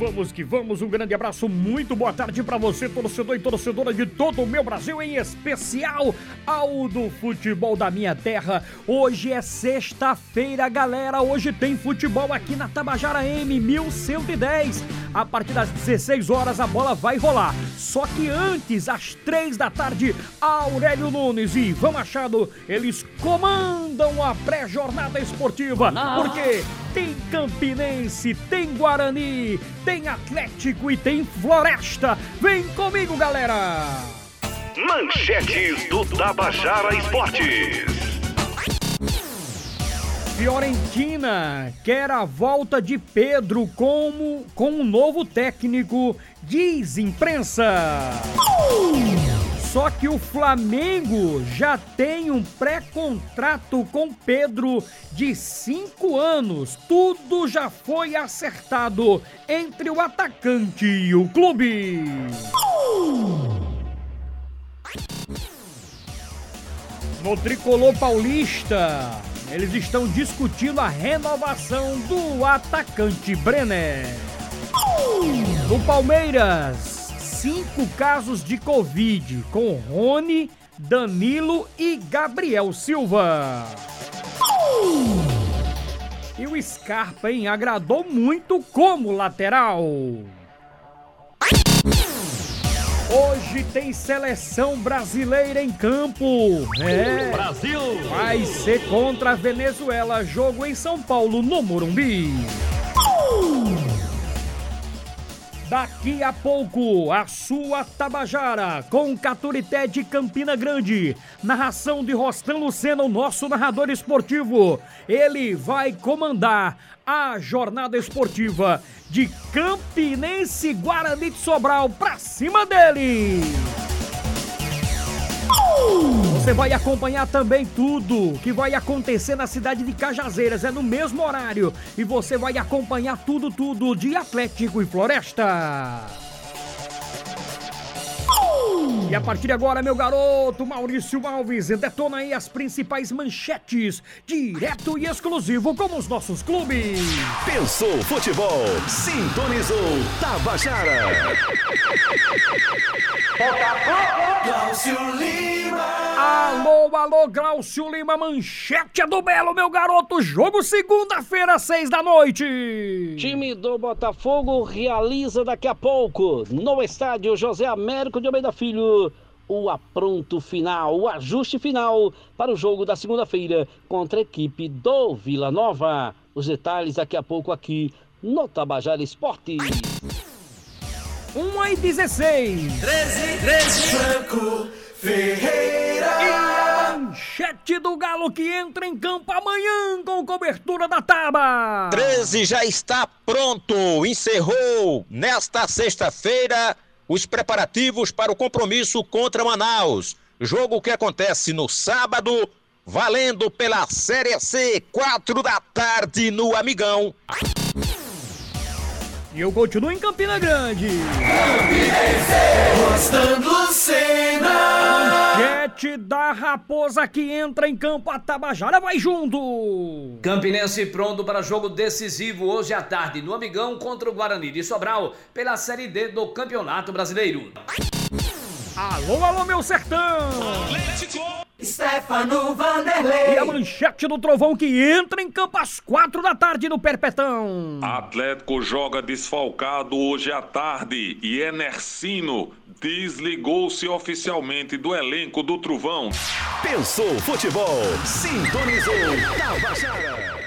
vamos que vamos. Um grande abraço, muito boa tarde para você, torcedor e torcedora de todo o meu Brasil, em especial ao do futebol da minha terra. Hoje é sexta-feira, galera. Hoje tem futebol aqui na Tabajara M 1110. A partir das 16 horas a bola vai rolar. Só que antes, às 3 da tarde, Aurélio Nunes e Ivan Machado, eles comandam a pré-jornada esportiva. Porque tem Campinense, tem Guarani, tem Atlético e tem Floresta. Vem comigo, galera! Manchetes do Tabajara Esportes. Fiorentina quer a volta de Pedro como com um novo técnico, diz imprensa. Só que o Flamengo já tem um pré-contrato com Pedro de cinco anos. Tudo já foi acertado entre o atacante e o clube. No tricolor paulista, eles estão discutindo a renovação do atacante Brenner. No Palmeiras, cinco casos de Covid com Rony, Danilo e Gabriel Silva. E o Scarpa, hein, agradou muito como lateral. Hoje tem seleção brasileira em campo. É. Brasil! Vai ser contra a Venezuela, jogo em São Paulo, no Morumbi. Daqui a pouco, a sua Tabajara, com Caturité de Campina Grande. Narração de Rostan Lucena, o nosso narrador esportivo. Ele vai comandar a jornada esportiva de Campinense Guarani de Sobral pra cima dele. Você vai acompanhar também tudo que vai acontecer na cidade de Cajazeiras, é no mesmo horário. E você vai acompanhar tudo, tudo de Atlético e Floresta. E a partir de agora, meu garoto Maurício Alves, detona aí as principais manchetes, direto e exclusivo com os nossos clubes. Pensou futebol, sintonizou Tabajara. Glaucio Lima. Alô, alô, Glaucio Lima, manchete é do Belo, meu garoto. Jogo segunda-feira, seis da noite. Time do Botafogo realiza daqui a pouco, no estádio José Américo de Almeida Filho, o apronto final, o ajuste final para o jogo da segunda-feira contra a equipe do Vila Nova. Os detalhes daqui a pouco aqui no Tabajara Esportes. 1 e 16. 13, 13. Franco Ferreira. E a manchete do Galo que entra em campo amanhã com cobertura da Taba. 13 já está pronto. Encerrou nesta sexta-feira os preparativos para o compromisso contra Manaus. Jogo que acontece no sábado, valendo pela Série C, 4 da tarde no Amigão. E eu continuo em Campina Grande. Rostando Lucena. Manchete da Raposa que entra em campo. A Tabajara vai junto. Campinense pronto para jogo decisivo hoje à tarde no Amigão contra o Guarani de Sobral pela Série D do Campeonato Brasileiro. Alô, alô, meu sertão. Stefano E a Vanderlei. manchete do Trovão que entra em campo às quatro da tarde no Perpetão. Atlético joga desfalcado hoje à tarde e Enercino desligou-se oficialmente do elenco do Trovão. Pensou futebol, sintonizou Tabajara.